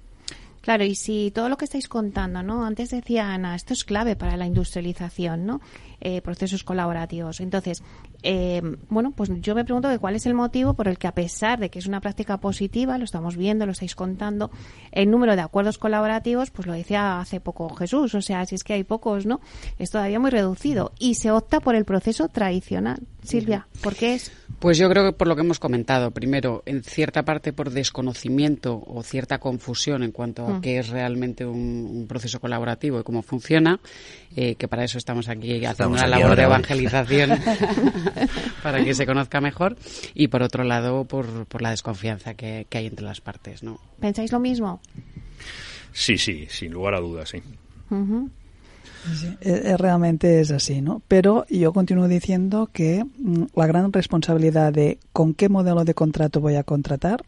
Claro, y si todo lo que estáis contando, ¿no? Antes decía Ana, esto es clave para la industrialización, ¿no? Eh, procesos colaborativos. Entonces, eh, bueno, pues yo me pregunto que cuál es el motivo por el que a pesar de que es una práctica positiva, lo estamos viendo, lo estáis contando, el número de acuerdos colaborativos, pues lo decía hace poco Jesús, o sea, si es que hay pocos, ¿no? Es todavía muy reducido y se opta por el proceso tradicional. Silvia, ¿por qué es? Pues yo creo que por lo que hemos comentado, primero, en cierta parte por desconocimiento o cierta confusión en cuanto a mm. qué es realmente un, un, proceso colaborativo y cómo funciona, eh, que para eso estamos aquí haciendo una labor de evangelización para que se conozca mejor, y por otro lado, por, por la desconfianza que, que, hay entre las partes. ¿no? ¿Pensáis lo mismo? Sí, sí, sin lugar a dudas, sí. Uh -huh. Sí, realmente es así, ¿no? Pero yo continúo diciendo que mm, la gran responsabilidad de con qué modelo de contrato voy a contratar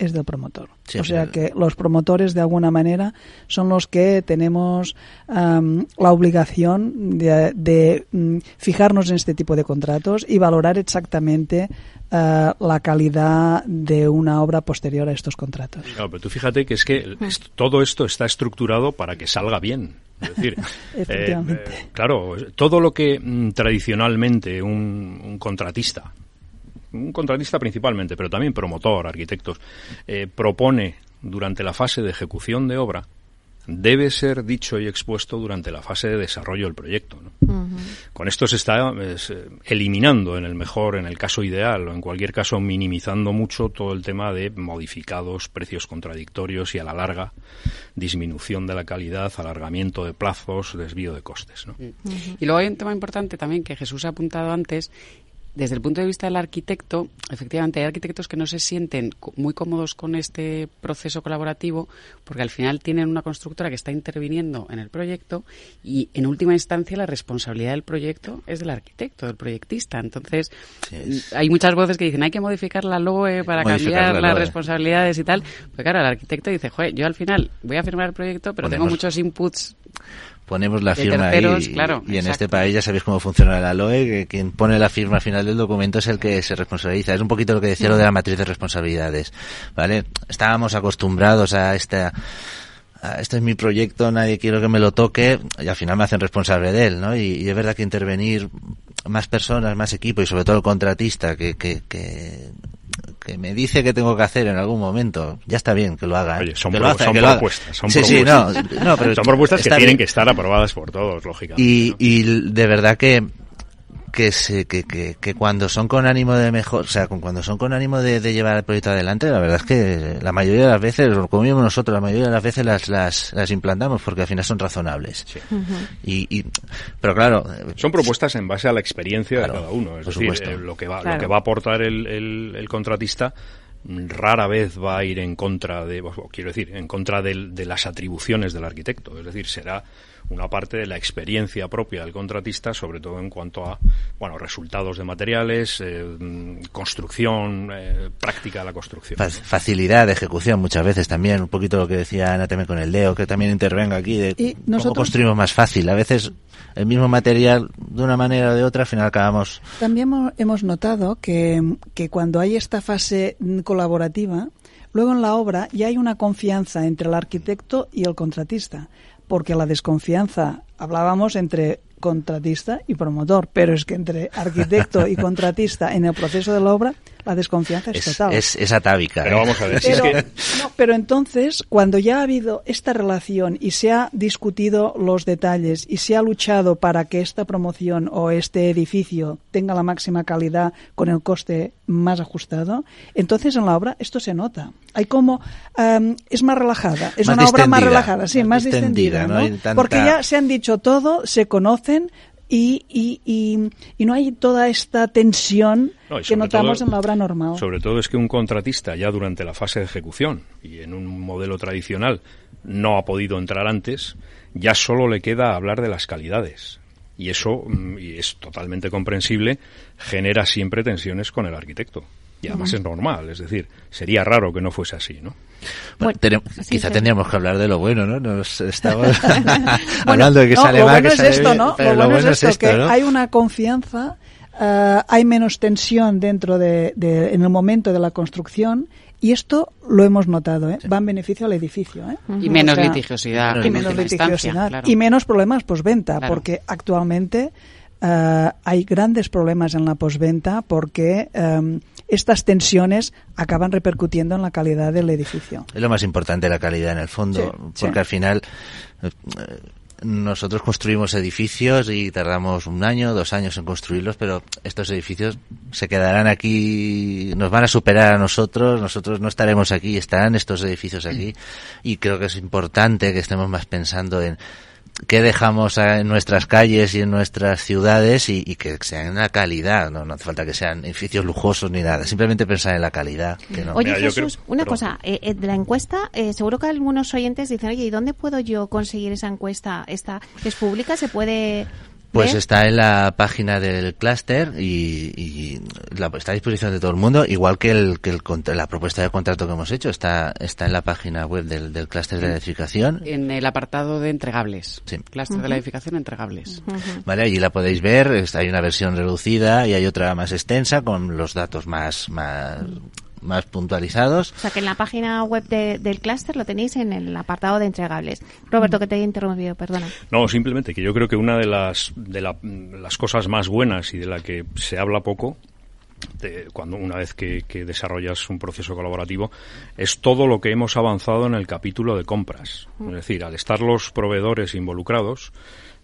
es del promotor. Sí, o sea que los promotores de alguna manera son los que tenemos um, la obligación de, de um, fijarnos en este tipo de contratos y valorar exactamente Uh, la calidad de una obra posterior a estos contratos. Claro, pero tú fíjate que es que esto, todo esto está estructurado para que salga bien. Es decir, Efectivamente. Eh, eh, claro, todo lo que mm, tradicionalmente un, un, contratista, un contratista principalmente, pero también promotor, arquitectos, eh, propone durante la fase de ejecución de obra, debe ser dicho y expuesto durante la fase de desarrollo del proyecto. ¿no? Uh -huh. Con esto se está es, eh, eliminando en el mejor, en el caso ideal, o en cualquier caso minimizando mucho todo el tema de modificados, precios contradictorios y a la larga disminución de la calidad, alargamiento de plazos, desvío de costes. ¿no? Uh -huh. Y luego hay un tema importante también que Jesús ha apuntado antes desde el punto de vista del arquitecto, efectivamente hay arquitectos que no se sienten muy cómodos con este proceso colaborativo porque al final tienen una constructora que está interviniendo en el proyecto y en última instancia la responsabilidad del proyecto es del arquitecto, del proyectista. Entonces sí, hay muchas voces que dicen hay que modificar la LOE para cambiar la las LOE. responsabilidades y tal. Pues claro, el arquitecto dice, joder, yo al final voy a firmar el proyecto pero Ponemos... tengo muchos inputs ponemos la firma terceros, ahí claro, y en este país ya sabéis cómo funciona la LOE, que quien pone la firma final del documento es el que se responsabiliza. Es un poquito lo que decía lo de la matriz de responsabilidades, ¿vale? Estábamos acostumbrados a esta este es mi proyecto, nadie quiero que me lo toque y al final me hacen responsable de él, ¿no? Y, y es verdad que intervenir más personas, más equipo y sobre todo el contratista que, que, que que me dice que tengo que hacer en algún momento, ya está bien que lo haga. Oye, son, pro, propuestas, son sí, propuestas. Sí, no, no, pero son propuestas que bien. tienen que estar aprobadas por todos, lógicamente. Y, ¿no? y de verdad que que, se, que, que, que, cuando son con ánimo de mejor, o sea, cuando son con ánimo de, de, llevar el proyecto adelante, la verdad es que la mayoría de las veces, como mismo nosotros, la mayoría de las veces las, las, las implantamos porque al final son razonables. Sí. Uh -huh. y, y, pero claro. Son propuestas en base a la experiencia claro, de cada uno. Es por decir, supuesto. Eh, lo, que va, claro. lo que va a aportar el, el, el contratista rara vez va a ir en contra de, quiero decir, en contra de, de, las atribuciones del arquitecto. Es decir, será una parte de la experiencia propia del contratista, sobre todo en cuanto a, bueno, resultados de materiales, eh, construcción, eh, práctica de la construcción. Facilidad de ejecución muchas veces también, un poquito lo que decía Ana también con el Leo, que también intervenga aquí de y nosotros, cómo construimos más fácil. A veces el mismo material, de una manera o de otra, al final acabamos. También hemos notado que, que cuando hay esta fase colaborativa, luego en la obra ya hay una confianza entre el arquitecto y el contratista, porque la desconfianza, hablábamos entre contratista y promotor, pero es que entre arquitecto y contratista en el proceso de la obra la desconfianza es, es total. Es, es, atávica. Pero vamos a ver, pero, si es que... no, pero entonces, cuando ya ha habido esta relación y se ha discutido los detalles y se ha luchado para que esta promoción o este edificio tenga la máxima calidad con el coste más ajustado, entonces en la obra esto se nota. Hay como um, es más relajada, es más una obra más relajada, sí, más más, distendida, distendida, ¿no? ¿no? Tanta- Porque ya se han dicho todo, se conocen y, y, y, y no hay toda esta tensión No, que notamos todo- en la obra normal. Sobre todo es que un contratista ya durante la fase de ejecución y en un modelo tradicional no ha podido entrar antes, ya solo le queda hablar de las calidades. Y eso, mm, y es totalmente comprensible, genera siempre tensiones con el arquitecto. Y además es normal, es decir, sería raro que no fuese así, ¿no? Bueno, Bueno, tenem- sí, quizá sí. tendríamos que hablar de lo bueno, ¿no? Nos estamos hablando de que no, sale lo mal, bueno que es sale esto, bien, ¿no? pero lo bueno, es esto, que ¿no? hay una confianza, eh, hay menos tensión dentro de, de- en el momento de la construcción y esto lo hemos notado, ¿eh? va en beneficio al edificio. ¿eh? Y menos O sea, litigiosidad. y en menos litigiosidad claro. y menos problemas postventa, Claro. porque actualmente eh, hay grandes problemas en la postventa porque eh, estas tensiones acaban repercutiendo en la calidad del edificio. Es lo más importante la calidad en el fondo, Sí, porque sí. al final eh, nosotros construimos edificios y tardamos un año, dos años en construirlos, pero estos edificios se quedarán aquí, nos van a superar a nosotros, nosotros no estaremos aquí, estarán estos edificios aquí y creo que es importante que estemos más pensando en qué dejamos en nuestras calles y en nuestras ciudades y, y que sean una calidad, no, no hace falta que sean edificios lujosos ni nada, simplemente pensar en la calidad. Que no. Oye, Mira, Jesús, creo- una perdón. cosa, eh, eh, de la encuesta, eh, seguro que algunos oyentes dicen, oye, ¿y dónde puedo yo conseguir esa encuesta? ¿Está, ¿Es pública? ¿Se puede Pues ver? está en la página del clúster y, y la- está a disposición de todo el mundo, igual que, el, que el la propuesta de contrato que hemos hecho está, está en la página web del, del clúster de la edificación. En el apartado de entregables. Sí. Clúster de la edificación, entregables. Vale, allí la podéis ver, hay una versión reducida y hay otra más extensa con los datos más, más, más puntualizados. O sea, que en la página web de- del clúster lo tenéis en el apartado de entregables. Roberto, que te he interrumpido, perdona. No, simplemente que yo creo que una de las, de la- las cosas más buenas y de la que se habla poco, de- cuando una vez que, que desarrollas un proceso colaborativo, es todo lo que hemos avanzado en el capítulo de compras. Es decir, al estar los proveedores involucrados,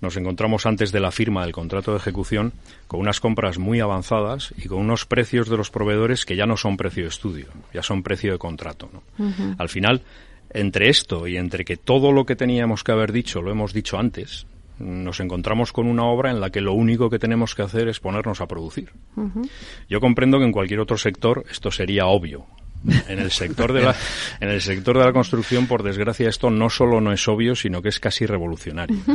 nos encontramos antes de la firma del contrato de ejecución con unas compras muy avanzadas y con unos precios de los proveedores que ya no son precio de estudio, ya son precio de contrato. ¿no? Al final, entre esto y entre que todo lo que teníamos que haber dicho lo hemos dicho antes, nos encontramos con una obra en la que lo único que tenemos que hacer es ponernos a producir. Yo comprendo que en cualquier otro sector esto sería obvio. En el sector de la en el sector de la construcción, por desgracia, esto no solo no es obvio, sino que es casi revolucionario.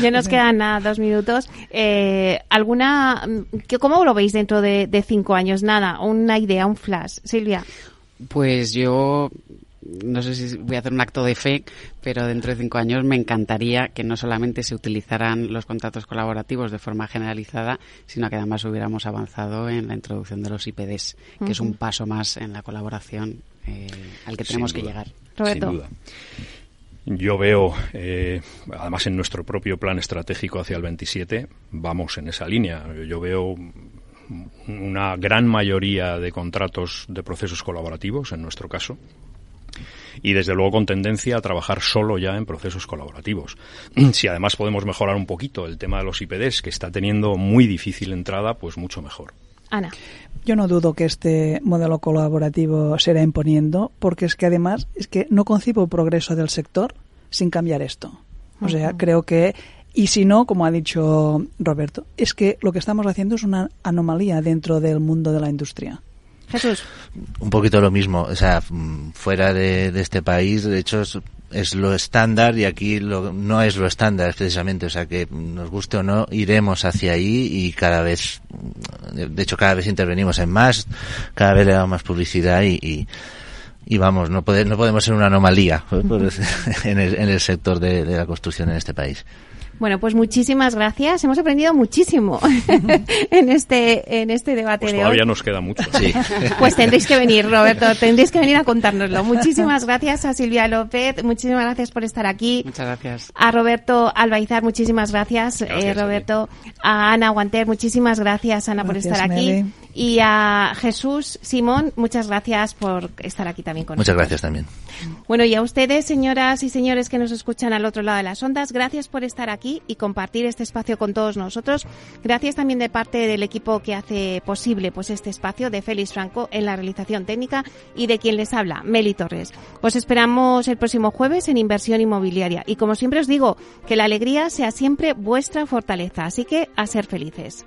Ya nos quedan nada, dos minutos. Eh, ¿Alguna, cómo lo veis dentro de, de cinco años? Nada, una idea, un flash. Silvia. Pues yo no sé si voy a hacer un acto de fe, pero dentro de cinco años me encantaría que no solamente se utilizaran los contratos colaborativos de forma generalizada, sino que además hubiéramos avanzado en la introducción de los IPDs, que es un paso más en la colaboración eh, al que tenemos que llegar. Roberto. Sin duda. Yo veo, eh, además en nuestro propio plan estratégico hacia el 27, vamos en esa línea. Yo veo una gran mayoría de contratos de procesos colaborativos, en nuestro caso. Y desde luego con tendencia a trabajar solo ya en procesos colaborativos. Si además podemos mejorar un poquito el tema de los IPDs, que está teniendo muy difícil entrada, pues mucho mejor. Ana. Yo no dudo que este modelo colaborativo se irá imponiendo, porque es que además es que no concibo el progreso del sector sin cambiar esto. O sea, creo que y si no, como ha dicho Roberto, es que lo que estamos haciendo es una anomalía dentro del mundo de la industria. Jesús. Un poquito lo mismo, o sea, mm, fuera de, este país, de hecho, es, lo estándar y aquí no es lo estándar precisamente, o sea que nos guste o no, iremos hacia ahí y cada vez, de hecho cada vez intervenimos en más, cada vez le damos más publicidad y, y, vamos, no, no podemos ser una anomalía en, el, sector de la construcción en este país. Bueno, pues muchísimas gracias. Hemos aprendido muchísimo en este en este debate pues de todavía nos queda mucho. Sí. Pues tendréis que venir, Roberto, tendréis que venir a contárnoslo. Muchísimas gracias a Silvia López, muchísimas gracias por estar aquí. Muchas gracias. A Roberto Albaizar, muchísimas gracias, eh, Roberto. A Ana Guanter, muchísimas gracias, Ana, por estar aquí. Y a Jesús Simón, muchas gracias por estar aquí también con nosotros. Muchas gracias también. Bueno, y a ustedes, señoras y señores que nos escuchan al otro lado de las ondas, gracias por estar aquí y compartir este espacio con todos nosotros. Gracias también de parte del equipo que hace posible pues este espacio de Félix Franco en la realización técnica y de quien les habla, Meli Torres. Os esperamos el próximo jueves en Inversión Inmobiliaria y como siempre os digo, que la alegría sea siempre vuestra fortaleza, así que a ser felices.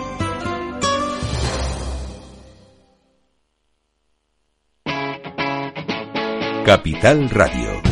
Capital Radio.